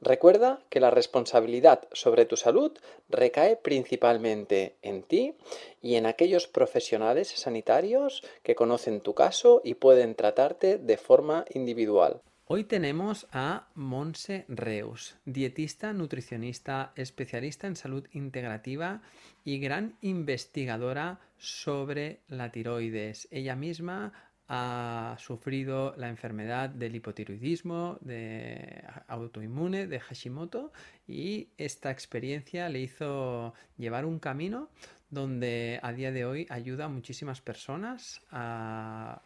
Recuerda que la responsabilidad sobre tu salud recae principalmente en ti y en aquellos profesionales sanitarios que conocen tu caso y pueden tratarte de forma individual. Hoy tenemos a Monse Reus, dietista, nutricionista, especialista en salud integrativa y gran investigadora sobre la tiroides. Ella misma ha sufrido la enfermedad del hipotiroidismo de autoinmune de Hashimoto y esta experiencia le hizo llevar un camino donde a día de hoy ayuda a muchísimas personas a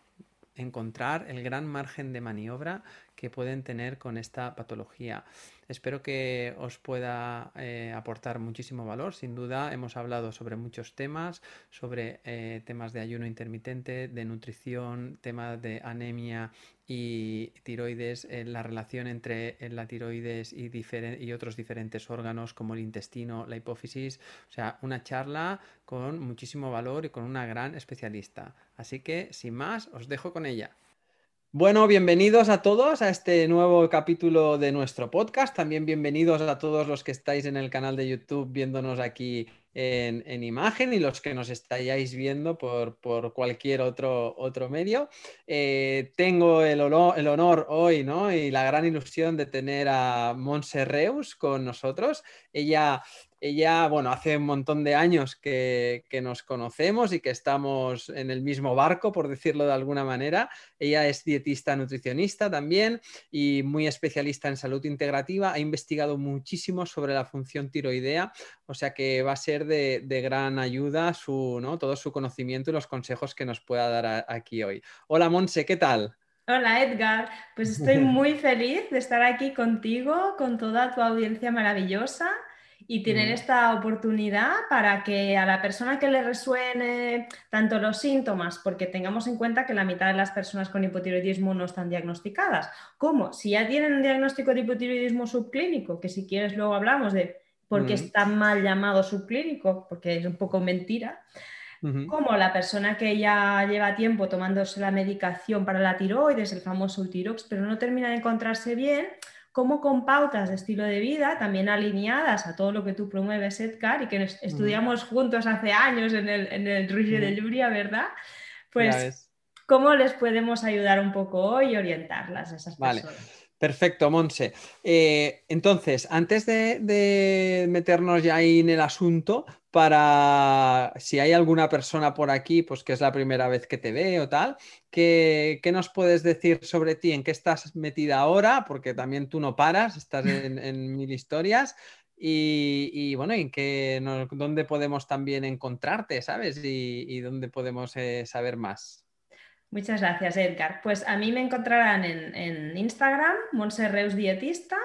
encontrar el gran margen de maniobra que pueden tener con esta patología. Espero que os pueda eh, aportar muchísimo valor. Sin duda hemos hablado sobre muchos temas, sobre eh, temas de ayuno intermitente, de nutrición, temas de anemia y tiroides, eh, la relación entre la tiroides y, y otros diferentes órganos como el intestino, la hipófisis. O sea, una charla con muchísimo valor y con una gran especialista. Así que, sin más, os dejo con ella. Bueno, bienvenidos a todos a este nuevo capítulo de nuestro podcast. También bienvenidos a todos los que estáis en el canal de YouTube viéndonos aquí en, imagen y los que nos estáis viendo por, cualquier otro, otro medio. Eh, tengo el honor, el honor, hoy ¿no? y la gran ilusión de tener a Monse Reus con nosotros. Ella ella, bueno, hace un montón de años que, nos conocemos y que estamos en el mismo barco, por decirlo de alguna manera. Ella es dietista nutricionista también y muy especialista en salud integrativa. Ha investigado muchísimo sobre la función tiroidea, o sea que va a ser de, gran ayuda su, ¿no? todo su conocimiento y los consejos que nos pueda dar aquí hoy. Hola Monse, ¿qué tal? Hola Edgar, pues estoy muy feliz de estar aquí contigo, con toda tu audiencia maravillosa y tener esta oportunidad para que a la persona que le resuene tanto los síntomas, porque tengamos en cuenta que la mitad de las personas con hipotiroidismo no están diagnosticadas, como si ya tienen un diagnóstico de hipotiroidismo subclínico, que si quieres luego hablamos de por qué está mal llamado subclínico, porque es un poco mentira, como la persona que ya lleva tiempo tomándose la medicación para la tiroides, el famoso Utirox, pero no termina de encontrarse bien, como con pautas de estilo de vida, también alineadas a todo lo que tú promueves, Edgar, y que estudiamos juntos hace años en el, en el de Lluvia, ¿verdad? Pues, ¿cómo les podemos ayudar un poco hoy y orientarlas a esas personas? Perfecto, Monse. Eh, entonces, antes de, meternos ya ahí en el asunto, para si hay alguna persona por aquí, pues que es la primera vez que te ve o tal, ¿qué, nos puedes decir sobre ti? ¿En qué estás metida ahora? Porque también tú no paras, estás en, mil historias. Y, bueno, ¿en qué, dónde podemos también encontrarte, sabes? Y, dónde podemos eh, saber más. Muchas gracias, Edgar. Pues a mí me encontrarán en, Instagram, Monserreus Dietista.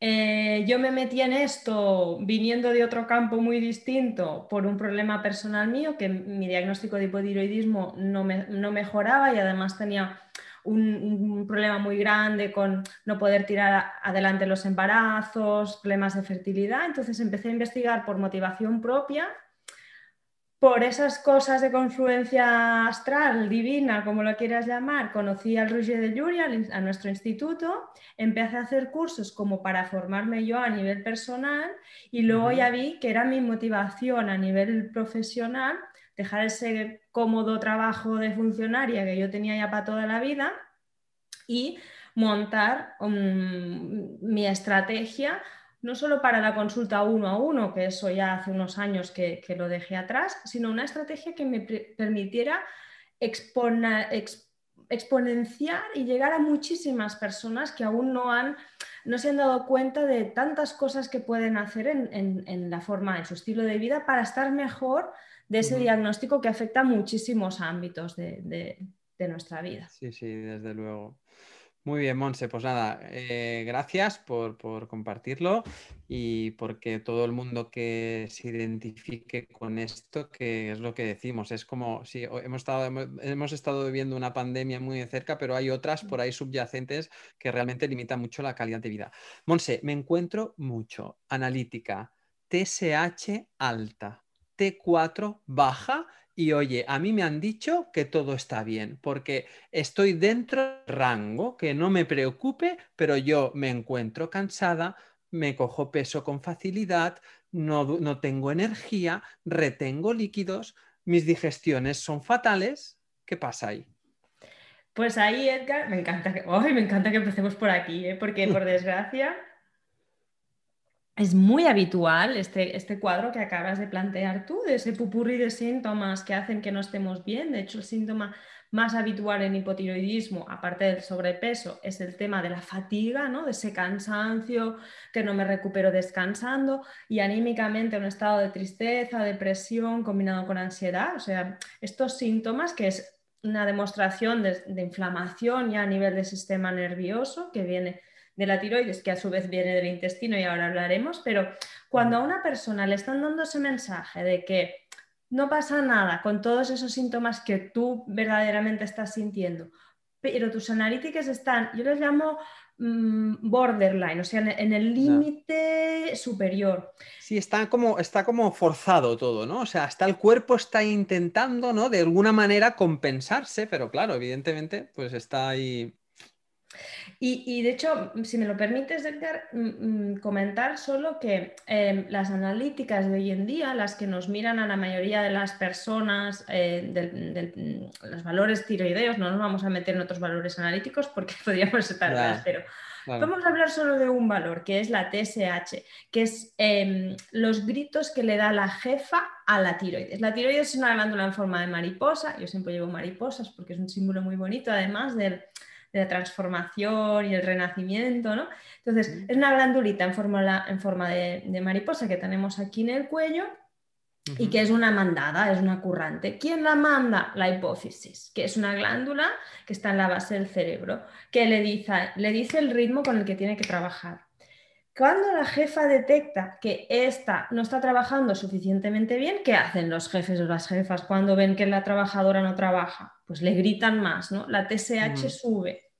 Eh, yo me metí en esto viniendo de otro campo muy distinto por un problema personal mío, que mi diagnóstico de hipotiroidismo no, mejoraba y además tenía un, problema muy grande con no poder tirar adelante los embarazos, problemas de fertilidad. Entonces empecé a investigar por motivación propia por esas cosas de confluencia astral, divina, como lo quieras llamar, conocí al Roger de Lluvia, a nuestro instituto, empecé a hacer cursos como para formarme yo a nivel personal y luego ya vi que era mi motivación a nivel profesional dejar ese cómodo trabajo de funcionaria que yo tenía ya para toda la vida y montar um, mi estrategia no solo para la consulta uno a uno, que eso ya hace unos años que, lo dejé atrás, sino una estrategia que me permitiera exponenciar y llegar a muchísimas personas que aún no, han, no se han dado cuenta de tantas cosas que pueden hacer en, la forma, en su estilo de vida para estar mejor de ese diagnóstico que afecta a muchísimos ámbitos de nuestra vida. Sí, sí, desde luego. Muy bien, Monse, pues nada, eh, gracias por, compartirlo y porque todo el mundo que se identifique con esto, que es lo que decimos, es como si hemos estado, hemos estado viviendo una pandemia muy de cerca, pero hay otras por ahí subyacentes que realmente limitan mucho la calidad de vida. Monse, me encuentro mucho analítica, TSH alta, T4 baja y oye, a mí me han dicho que todo está bien, porque estoy dentro del rango, que no me preocupe, pero yo me encuentro cansada, me cojo peso con facilidad, no, no tengo energía, retengo líquidos, mis digestiones son fatales. ¿Qué pasa ahí? Pues ahí, Edgar, me encanta que, me encanta que empecemos por aquí, ¿eh? porque por desgracia es muy habitual este, este cuadro que acabas de plantear tú, de ese pupurri de síntomas que hacen que no estemos bien. De hecho, el síntoma más habitual en hipotiroidismo, aparte del sobrepeso, es el tema de la fatiga, ¿no? de ese cansancio, que no me recupero descansando, y anímicamente un estado de tristeza, depresión combinado con ansiedad. O sea, estos síntomas que es una demostración de, de inflamación ya a nivel del sistema nervioso que viene de la tiroides, que a su vez viene del intestino y ahora hablaremos, pero cuando a una persona le están dando ese mensaje de que no pasa nada con todos esos síntomas que tú verdaderamente estás sintiendo, pero tus analíticas están, yo les llamo mm, borderline, o sea, en, el límite superior. Sí, está como, está como forzado todo, ¿no? O sea, hasta el cuerpo está intentando, ¿no? De alguna manera compensarse, pero claro, evidentemente, pues está ahí y, de hecho, si me lo permites, Edgar, mm, mm, comentar solo que em, las analíticas de hoy en día, las que nos miran a la mayoría de las personas, eh, mm, los valores tiroideos, no nos vamos a meter en otros valores analíticos porque podríamos estar pero vamos a hablar solo de un valor, que es la TSH, que es em, los gritos que le da la jefa a la tiroides. La tiroides es una glándula en forma de mariposa, yo siempre llevo mariposas porque es un símbolo muy bonito, además del de la transformación y el renacimiento, ¿no? Entonces, es una glandulita en forma, en forma de, mariposa que tenemos aquí en el cuello y que es una mandada, es una currante. ¿Quién la manda? La hipófisis, que es una glándula que está en la base del cerebro, que le dice, le dice el ritmo con el que tiene que trabajar. Cuando la jefa detecta que esta no está trabajando suficientemente bien, ¿qué hacen los jefes o las jefas cuando ven que la trabajadora no trabaja? Pues le gritan más, ¿no? La TSH sube.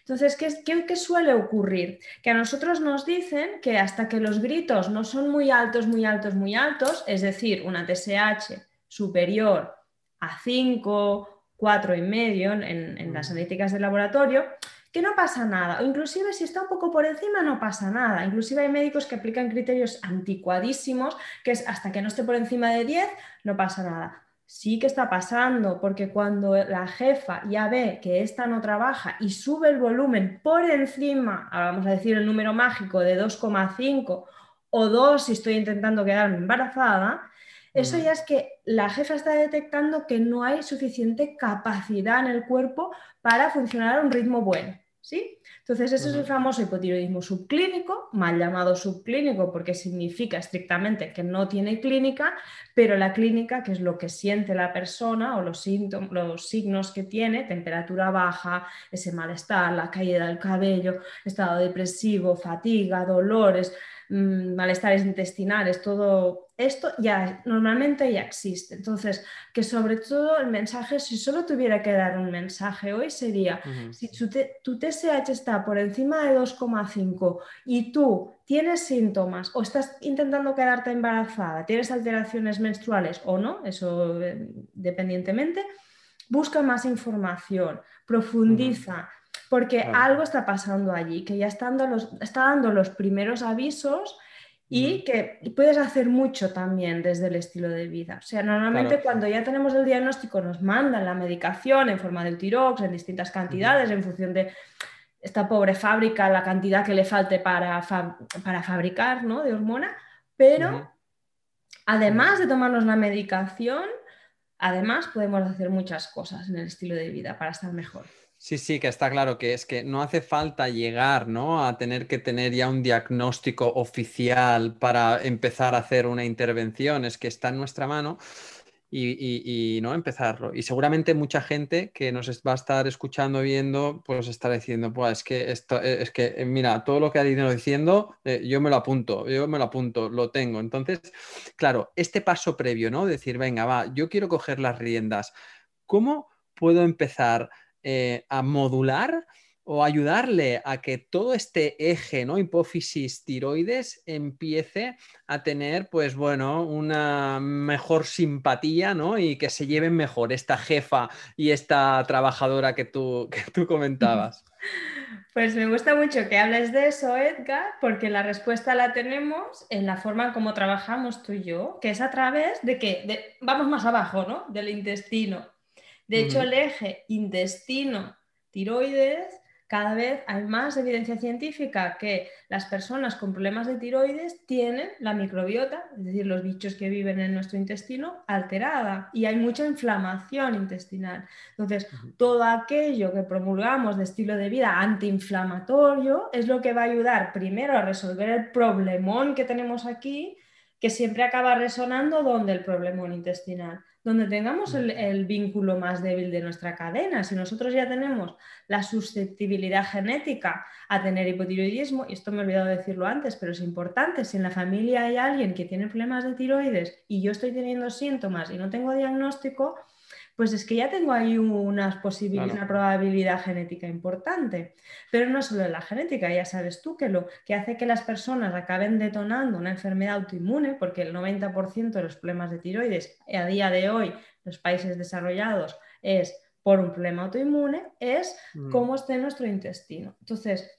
Entonces, ¿qué, suele ocurrir? Que a nosotros nos dicen que hasta que los gritos no son muy altos, muy altos, muy altos, es decir, una TSH superior a 5, 4 y medio en, en las analíticas de laboratorio, que no pasa nada, o inclusive si está un poco por encima no pasa nada, inclusive hay médicos que aplican criterios anticuadísimos, que es hasta que no esté por encima de 10, no pasa nada. Sí que está pasando, porque cuando la jefa ya ve que esta no trabaja y sube el volumen por encima, vamos a decir el número mágico de 2,5 o 2 si estoy intentando quedarme embarazada, eso ya es que la jefa está detectando que no hay suficiente capacidad en el cuerpo para funcionar a un ritmo bueno. ¿Sí? Entonces, ese es el famoso hipotiroidismo subclínico, mal llamado subclínico porque significa estrictamente que no tiene clínica, pero la clínica, que es lo que siente la persona o los, síntomas, los signos que tiene, temperatura baja, ese malestar, la caída del cabello, estado depresivo, fatiga, dolores, Mm, malestares intestinales, todo esto ya normalmente ya existe. Entonces, que sobre todo el mensaje, si solo tuviera que dar un mensaje hoy, sería, si tu, TSH está por encima de 2,5 y tú tienes síntomas o estás intentando quedarte embarazada, tienes alteraciones menstruales o no, eso eh, dependientemente, busca más información, profundiza porque algo está pasando allí, que ya está dando los, está dando los primeros avisos y que puedes hacer mucho también desde el estilo de vida. O sea, normalmente cuando ya tenemos el diagnóstico nos mandan la medicación en forma de Utirox en distintas cantidades en función de esta pobre fábrica la cantidad que le falte para, para fabricar ¿no? de hormona, pero además de tomarnos la medicación, además podemos hacer muchas cosas en el estilo de vida para estar mejor. Sí, sí, que está claro que es que no hace falta llegar, ¿no? A tener que tener ya un diagnóstico oficial para empezar a hacer una intervención, es que está en nuestra mano y, no empezarlo. Y seguramente mucha gente que nos va a estar escuchando, viendo, pues estará diciendo, pues es que esto, eh, es que, eh, mira, todo lo que ha ido diciendo, eh, yo me lo apunto, yo me lo apunto, lo tengo. Entonces, claro, este paso previo, ¿no? Decir, venga, va, yo quiero coger las riendas. ¿Cómo puedo empezar a modular? O ayudarle a que todo este eje, ¿no? Hipófisis tiroides empiece a tener, pues bueno, una mejor simpatía, ¿no? Y que se lleven mejor esta jefa y esta trabajadora que tú, que tú comentabas. Pues me gusta mucho que hables de eso, Edgar, porque la respuesta la tenemos en la forma en cómo trabajamos tú y yo, que es a través de que, vamos más abajo, ¿no? Del intestino. De hecho, el eje intestino-tiroides cada vez hay más evidencia científica que las personas con problemas de tiroides tienen la microbiota, es decir, los bichos que viven en nuestro intestino, alterada y hay mucha inflamación intestinal. Entonces, todo aquello que promulgamos de estilo de vida antiinflamatorio es lo que va a ayudar primero a resolver el problemón que tenemos aquí, que siempre acaba resonando donde el problemón intestinal donde tengamos el, vínculo más débil de nuestra cadena. Si nosotros ya tenemos la susceptibilidad genética a tener hipotiroidismo, y esto me he olvidado decirlo antes, pero es importante, si en la familia hay alguien que tiene problemas de tiroides y yo estoy teniendo síntomas y no tengo diagnóstico, pues es que ya tengo ahí unas posibilidades, una probabilidad genética importante. Pero no solo la genética, ya sabes tú que lo que hace que las personas acaben detonando una enfermedad autoinmune, porque el 90% de los problemas de tiroides a día de hoy, los países desarrollados, es por un problema autoinmune, es mm. cómo esté nuestro intestino. Entonces,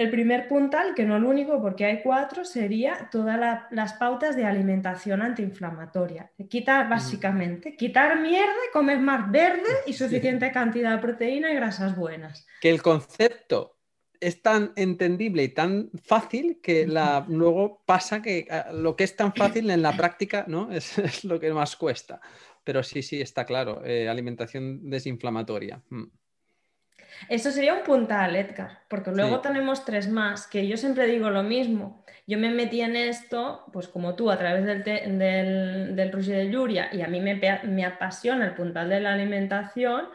el primer puntal, que no el único porque hay cuatro, sería todas las pautas de alimentación antiinflamatoria. Quitar, básicamente, quitar mierda, comer más verde y suficiente cantidad de proteína y grasas buenas. Que el concepto es tan entendible y tan fácil que la, luego pasa que ah, lo que es tan fácil en la práctica ¿no? es, lo que más cuesta. Pero sí, sí, está claro, eh, alimentación desinflamatoria. Mm. Eso sería un puntal, Edgar, porque luego tenemos tres más, que yo siempre digo lo mismo. Yo me metí en esto, pues como tú, a través del, del, del de Yuria, y a mí me, me apasiona el puntal de la alimentación,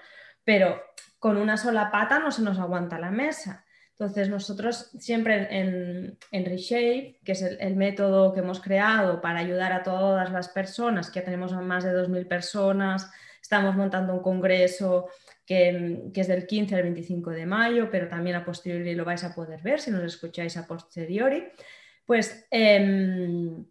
pero con una sola pata no se nos aguanta la mesa. Entonces, nosotros siempre en, en Reshape, que es el, el, método que hemos creado para ayudar a todas las personas, que ya tenemos más de 2.000 personas, estamos montando un congreso que, es del 15 al 25 de mayo, pero también a posteriori lo vais a poder ver si nos escucháis a posteriori. Pues, em,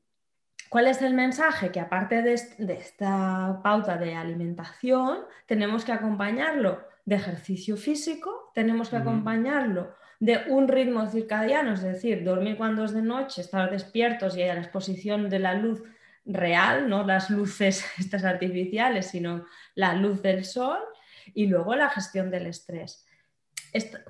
¿cuál es el mensaje? Que aparte de, esta pauta de alimentación, tenemos que acompañarlo de ejercicio físico, tenemos que acompañarlo de un ritmo circadiano, es decir, dormir cuando es de noche, estar despiertos y a la exposición de la luz real, no las luces estas artificiales, sino la luz del sol y luego la gestión del estrés.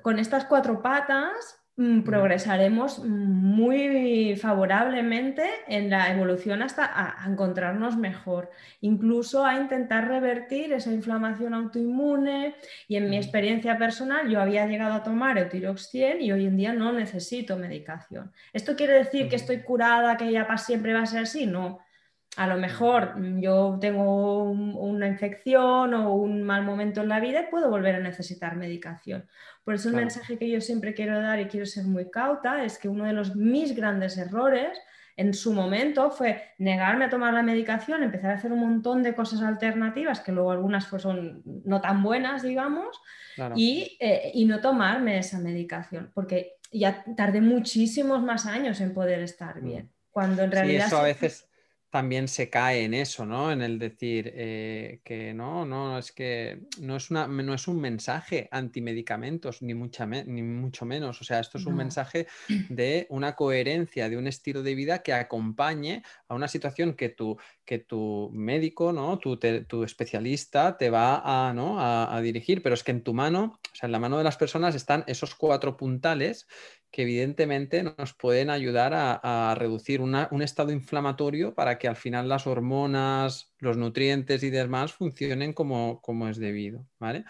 con estas cuatro patas mm, progresaremos muy favorablemente en la evolución hasta a, encontrarnos mejor, incluso a intentar revertir esa inflamación autoinmune y en mi experiencia personal yo había llegado a tomar Eutirox 100 y hoy en día no necesito medicación. ¿Esto quiere decir que estoy curada, que ya para siempre va a ser así? No, a lo mejor yo tengo una infección o un mal momento en la vida y puedo volver a necesitar medicación. Por eso el mensaje que yo siempre quiero dar y quiero ser muy cauta es que uno de los mis grandes errores en su momento fue negarme a tomar la medicación, empezar a hacer un montón de cosas alternativas, que luego algunas pues son no tan buenas, digamos, y, eh, y, no tomarme esa medicación, porque ya tardé muchísimos más años en poder estar mm. bien. Cuando en realidad... eso a veces también se cae en eso, ¿no? En el decir eh, que no, no, es que no es, una, no es un mensaje antimedicamentos, ni, mucha ni mucho menos. O sea, esto es un mensaje de una coherencia, de un estilo de vida que acompañe a una situación que tu, que tu médico, ¿no? Tu, tu especialista te va a, ¿no? a dirigir, pero es que en tu mano, o sea, en la mano de las personas están esos cuatro puntales que evidentemente nos pueden ayudar a, reducir un estado inflamatorio para que al final las hormonas, los nutrientes y demás funcionen como, es debido. ¿vale?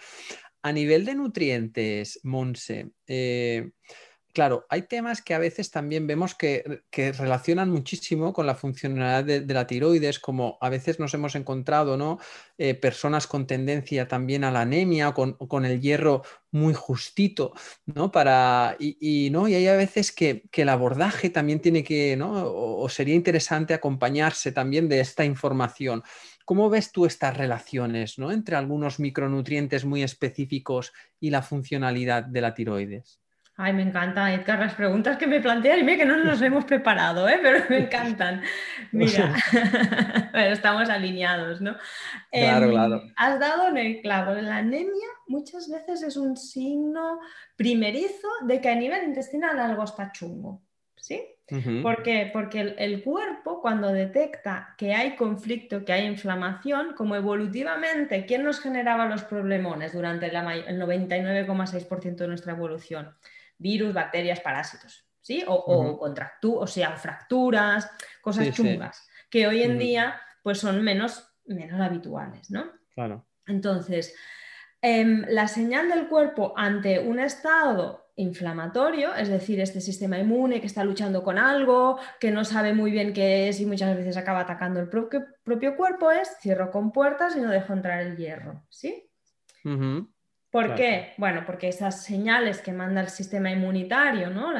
A nivel de nutrientes, Monse, eh, claro, hay temas que a veces también vemos que, relacionan muchísimo con la funcionalidad de, la tiroides, como a veces nos hemos encontrado, ¿no? Eh, personas con tendencia también a la anemia, con, con el hierro muy justito, ¿no? Para, y, ¿no? y hay a veces que, el abordaje también tiene que, ¿no? O, sería interesante acompañarse también de esta información. ¿Cómo ves tú estas relaciones, ¿no? Entre algunos micronutrientes muy específicos y la funcionalidad de la tiroides? Ay, me encanta, Edgar, las preguntas que me planteas, y mira que no nos hemos preparado, ¿eh? pero me encantan. Mira, bueno, estamos alineados, ¿no? Claro, em, claro. Has dado en el clavo, la anemia muchas veces es un signo primerizo de que a nivel intestinal algo está chungo, ¿sí? ¿Por qué? Porque el, cuerpo cuando detecta que hay conflicto, que hay inflamación, como evolutivamente, ¿quién nos generaba los problemones durante el 99,6% de nuestra evolución? Virus, bacterias, parásitos, ¿sí? O, o, sea, fracturas, cosas chungas, que hoy en día pues son menos, menos habituales, ¿no? Claro. Entonces, em, la señal del cuerpo ante un estado inflamatorio, es decir, este sistema inmune que está luchando con algo, que no sabe muy bien qué es y muchas veces acaba atacando el propio, propio cuerpo, es cierro con puertas y no dejo entrar el hierro, ¿sí? ¿Por qué? Bueno, porque esas señales que manda el sistema inmunitario, ¿no?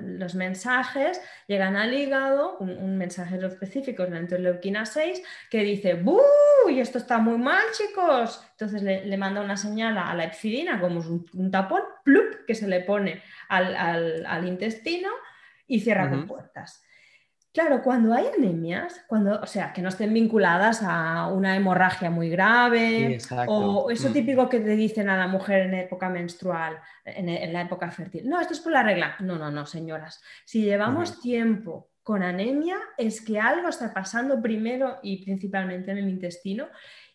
los mensajes llegan al hígado, un, mensaje específico es la interleuquina 6, que dice, ¡buh! Y esto está muy mal, chicos. Entonces le, manda una señal a la epsidina, como un, tapón, ¡plup! que se le pone al, intestino y cierra con puertas. Claro, cuando hay anemias, cuando, o sea, que no estén vinculadas a una hemorragia muy grave o eso mm. típico que te dicen a la mujer en época menstrual, en, la época fértil. No, esto es por la regla. No, no, no, señoras. Si llevamos tiempo con anemia, es que algo está pasando primero y principalmente en el intestino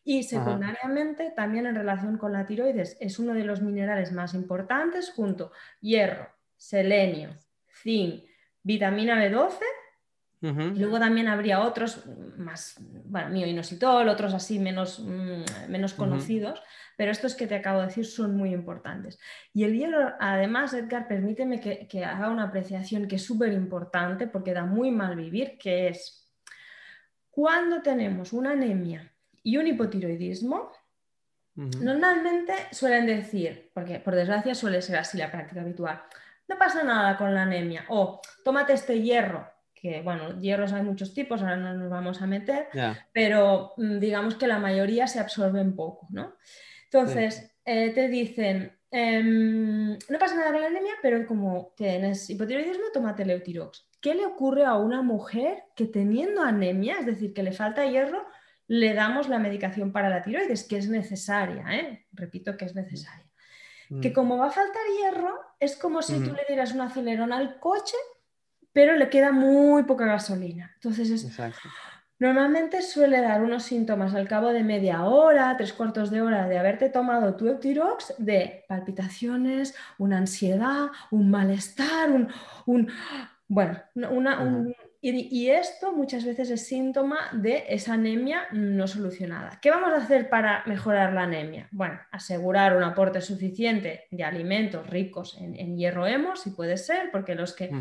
y secundariamente también en relación con la tiroides. Es uno de los minerales más importantes junto hierro, selenio, zinc, vitamina B12 Luego también habría otros más, bueno, mioinositol, otros así menos, mm, menos conocidos, pero estos que te acabo de decir son muy importantes. Y el hierro, además, Edgar, permíteme que, haga una apreciación que es súper importante porque da muy mal vivir, que es cuando tenemos una anemia y un hipotiroidismo, normalmente suelen decir, porque por desgracia suele ser así la práctica habitual, no pasa nada con la anemia, o tómate este hierro que, bueno, hierros hay muchos tipos, ahora no nos vamos a meter, pero mm, digamos que la mayoría se absorben poco, ¿no? Entonces, eh, te dicen, em, no pasa nada con la anemia, pero como tienes hipotiroidismo, tómate Leutirox. ¿Qué le ocurre a una mujer que teniendo anemia, es decir, que le falta hierro, le damos la medicación para la tiroides, que es necesaria, ¿eh? repito que es necesaria? Que mm. como va a faltar hierro, es como si tú le dieras un acelerón al coche pero le queda muy poca gasolina. Entonces, normalmente suele dar unos síntomas al cabo de media hora, tres cuartos de hora de haberte tomado tu Eutirox, de palpitaciones, una ansiedad, un malestar, un, bueno, una, y, esto muchas veces es síntoma de esa anemia no solucionada. ¿Qué vamos a hacer para mejorar la anemia? Bueno, asegurar un aporte suficiente de alimentos ricos en, hierro hemo, si puede ser, porque los que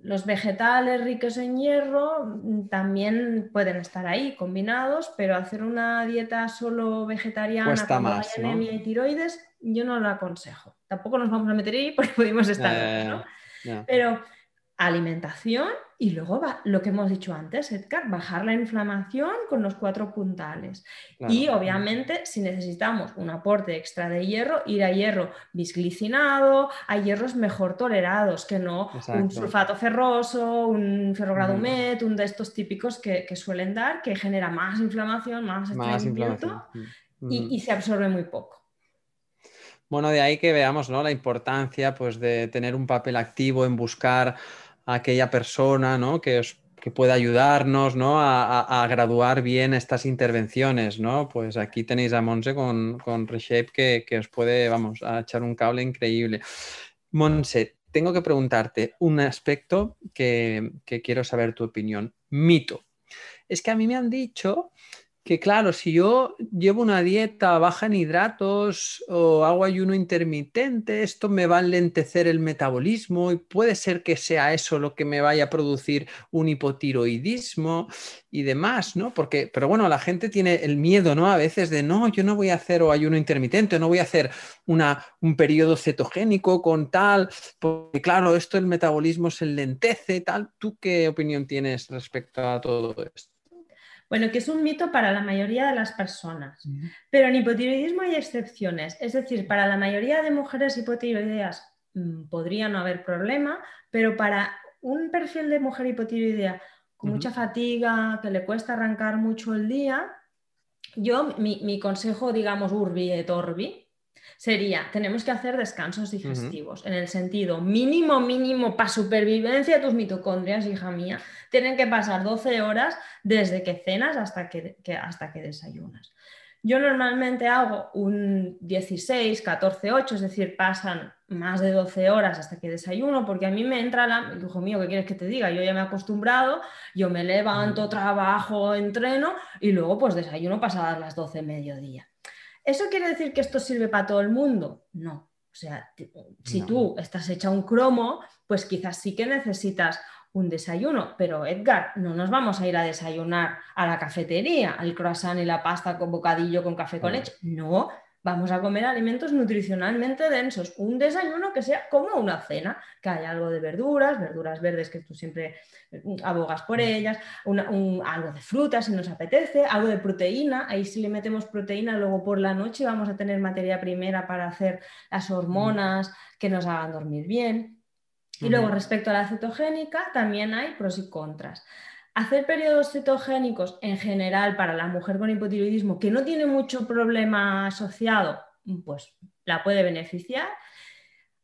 los vegetales ricos en hierro mm, también pueden estar ahí combinados, pero hacer una dieta solo vegetariana con anemia y tiroides, yo no lo aconsejo. Tampoco nos vamos a meter ahí porque podemos estar, ¿no? Pero alimentación y luego va, lo que hemos dicho antes, Edgar, bajar la inflamación con los cuatro puntales. Y obviamente, si necesitamos un aporte extra de hierro, ir a hierro bisglicinado, a hierros mejor tolerados, que no un sulfato ferroso, un ferrogrado met, un de estos típicos que, suelen dar, que genera más inflamación, más, más inflamación. Y, y se absorbe muy poco. Bueno, de ahí que veamos ¿no? la importancia pues, de tener un papel activo en buscar a aquella persona ¿no? que, que pueda ayudarnos ¿no? a, graduar bien estas intervenciones. ¿no? Pues aquí tenéis a Monse con, con Reshape que, que, os puede, vamos, a echar un cable increíble. Monse, tengo que preguntarte un aspecto que, que quiero saber tu opinión. Mito. Es que a mí me han dicho que claro, si yo llevo una dieta baja en hidratos o hago ayuno intermitente, esto me va a lentecer el metabolismo y puede ser que sea eso lo que me vaya a producir un hipotiroidismo y demás, ¿no? Porque, pero bueno, la gente tiene el miedo, ¿no? A veces de, no, yo no voy a hacer ayuno intermitente, o no voy a hacer una, un periodo cetogénico con tal, porque claro, esto el metabolismo se lentece, tal. ¿Tú qué opinión tienes respecto a todo esto? Bueno, que es un mito para la mayoría de las personas, pero en hipotiroidismo hay excepciones, es decir, para la mayoría de mujeres hipotiroideas mm, podría no haber problema, pero para un perfil de mujer hipotiroidea con mucha fatiga, que le cuesta arrancar mucho el día, yo, mi, mi consejo, digamos, urbi et orbi, sería, tenemos que hacer descansos digestivos, en el sentido mínimo, mínimo para supervivencia de tus mitocondrias, hija mía, tienen que pasar 12 horas desde que cenas hasta que, hasta que desayunas. Yo normalmente hago un 16, 14, 8, es decir, pasan más de 12 horas hasta que desayuno, porque a mí me entra la, hijo mío, ¿qué quieres que te diga? Yo ya me he acostumbrado, yo me levanto, trabajo, entreno y luego pues desayuno pasadas las 12 mediodía. ¿Eso quiere decir que esto sirve para todo el mundo? No. O sea, si tú estás hecha un cromo, pues quizás sí que necesitas un desayuno, pero Edgar, no nos vamos a ir a desayunar a la cafetería, al croissant y la pasta con bocadillo con café con leche. No, Vamos a comer alimentos nutricionalmente densos, un desayuno que sea como una cena, que haya algo de verduras, verduras verdes que tú siempre mm, abogas por ellas, algo de frutas si nos apetece, algo de proteína, ahí si le metemos proteína luego por la noche vamos a tener materia primera para hacer las hormonas que nos hagan dormir bien. Y luego respecto a la cetogénica también hay pros y contras. Hacer periodos cetogénicos en general para la mujer con hipotiroidismo que no tiene mucho problema asociado, pues la puede beneficiar.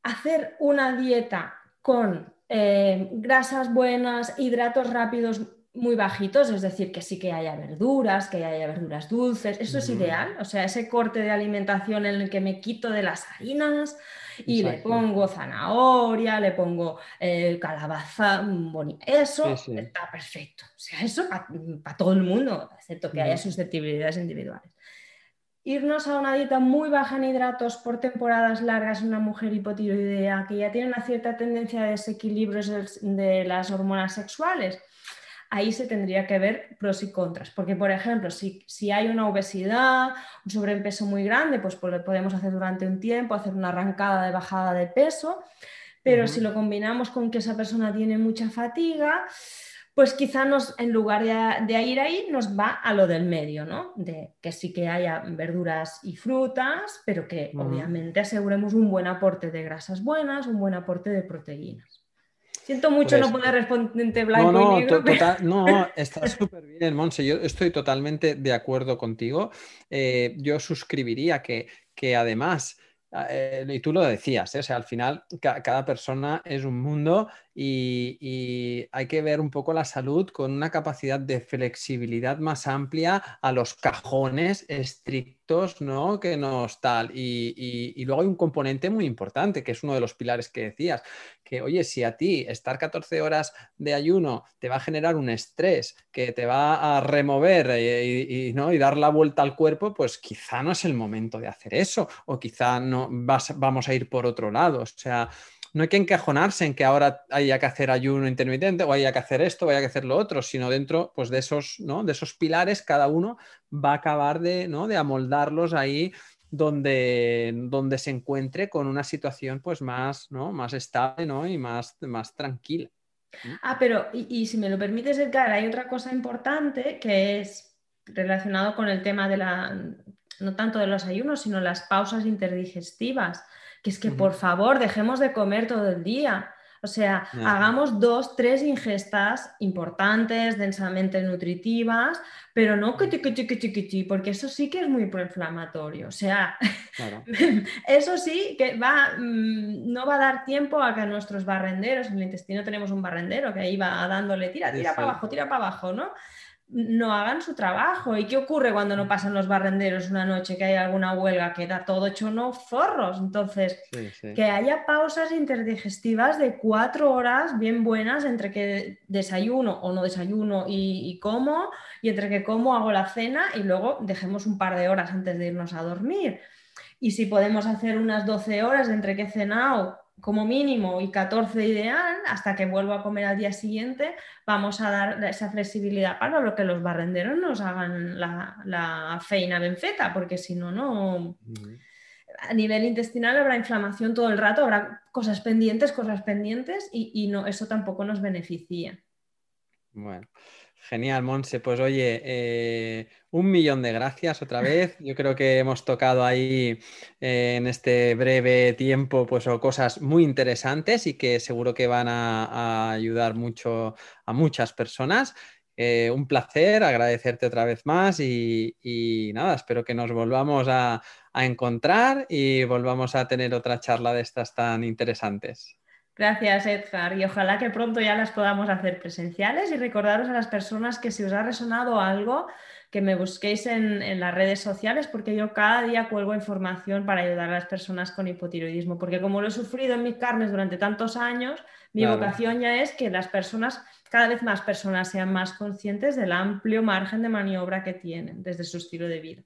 Hacer una dieta con eh, grasas buenas, hidratos rápidos muy bajitos, es decir, que sí que haya verduras, que haya verduras dulces, eso es ideal, o sea, ese corte de alimentación en el que me quito de las harinas, y le pongo zanahoria, le pongo eh, calabaza, bonita. Eso está perfecto. O sea, eso para todo el mundo, excepto que haya susceptibilidades individuales. Irnos a una dieta muy baja en hidratos por temporadas largas en una mujer hipotiroidea que ya tiene una cierta tendencia a desequilibrios de las hormonas sexuales ahí se tendría que ver pros y contras. Porque, por ejemplo, si, hay una obesidad, un sobrepeso muy grande, pues, pues, lo podemos hacer durante un tiempo, hacer una arrancada de bajada de peso. Pero si lo combinamos con que esa persona tiene mucha fatiga, pues quizá nos, en lugar de, ir ahí, nos va a lo del medio, ¿no? De que sí que haya verduras y frutas, pero que obviamente aseguremos un buen aporte de grasas buenas, un buen aporte de proteínas. Siento mucho no poder responderte blanco no, y negro. no, está súper bien, Monse. Yo estoy totalmente de acuerdo contigo. Eh, yo suscribiría que, que además, eh, y tú lo decías, ¿eh? o sea, al final cada persona es un mundo y, hay que ver un poco la salud con una capacidad de flexibilidad más amplia a los cajones estrictos, ¿no? Que nos tal. Y, luego hay un componente muy importante, que es uno de los pilares que decías, que oye, si a ti estar 14 horas de ayuno te va a generar un estrés que te va a remover y, ¿no? y dar la vuelta al cuerpo, pues quizá no es el momento de hacer eso, o quizá no vas, vamos a ir por otro lado. O sea, no hay que encajonarse en que ahora haya que hacer ayuno intermitente o haya que hacer esto o haya que hacer lo otro, sino dentro pues, de, esos, ¿no? de esos pilares cada uno va a acabar de, ¿no? de amoldarlos ahí donde, donde se encuentre con una situación pues, más, ¿no? más estable y más, más tranquila. Ah, pero, y, si me lo permites, Edgar, hay otra cosa importante que es relacionado con el tema de la, no tanto de los ayunos, sino las pausas interdigestivas, que es que por favor dejemos de comer todo el día. O sea, hagamos dos, tres ingestas importantes, densamente nutritivas, pero no que porque eso sí que es muy proinflamatorio. O sea, eso sí que va, mm, no va a dar tiempo a que nuestros barrenderos, en el intestino tenemos un barrendero que ahí va dándole tira, tira para abajo, tira para abajo, ¿no? No hagan su trabajo. ¿Y qué ocurre cuando no pasan los barrenderos una noche que hay alguna huelga? Queda todo hecho unos zorros. Entonces, que haya pausas interdigestivas de cuatro horas bien buenas entre que desayuno o no desayuno y, como, y entre que como hago la cena y luego dejemos un par de horas antes de irnos a dormir. Y si podemos hacer unas 12 horas entre que he cenado como mínimo y 14 ideal, hasta que vuelva a comer al día siguiente, vamos a dar esa flexibilidad para lo que los barrenderos nos hagan la, la feina benfeta, porque si no, no... A nivel intestinal habrá inflamación todo el rato, habrá cosas pendientes, cosas pendientes y, y no, eso tampoco nos beneficia. Bueno, Genial, Monse. Pues oye, eh, un millón de gracias otra vez. Yo creo que hemos tocado ahí eh, en este breve tiempo pues, cosas muy interesantes y que seguro que van a, ayudar mucho a muchas personas. Eh, un placer, agradecerte otra vez más y, nada, espero que nos volvamos a encontrar y volvamos a tener otra charla de estas tan interesantes. Gracias, Edgar, y ojalá que pronto ya las podamos hacer presenciales y recordaros a las personas que si os ha resonado algo, que me busquéis en, las redes sociales, porque yo cada día cuelgo información para ayudar a las personas con hipotiroidismo, porque como lo he sufrido en mis carnes durante tantos años, mi vocación ya es que las personas, cada vez más personas sean más conscientes del amplio margen de maniobra que tienen desde su estilo de vida.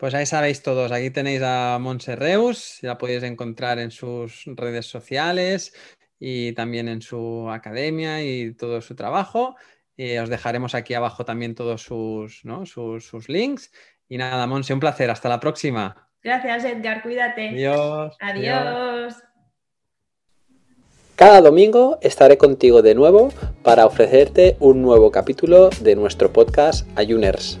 Pues ahí sabéis todos, aquí tenéis a Monserreus, la podéis encontrar en sus redes sociales y también en su academia y todo su trabajo. os dejaremos aquí abajo también todos sus, sus, links. Y nada, Monse, un placer. Hasta la próxima. Gracias, Edgar. Cuídate. Adiós. Adiós. Cada domingo estaré contigo de nuevo para ofrecerte un nuevo capítulo de nuestro podcast Ayuners.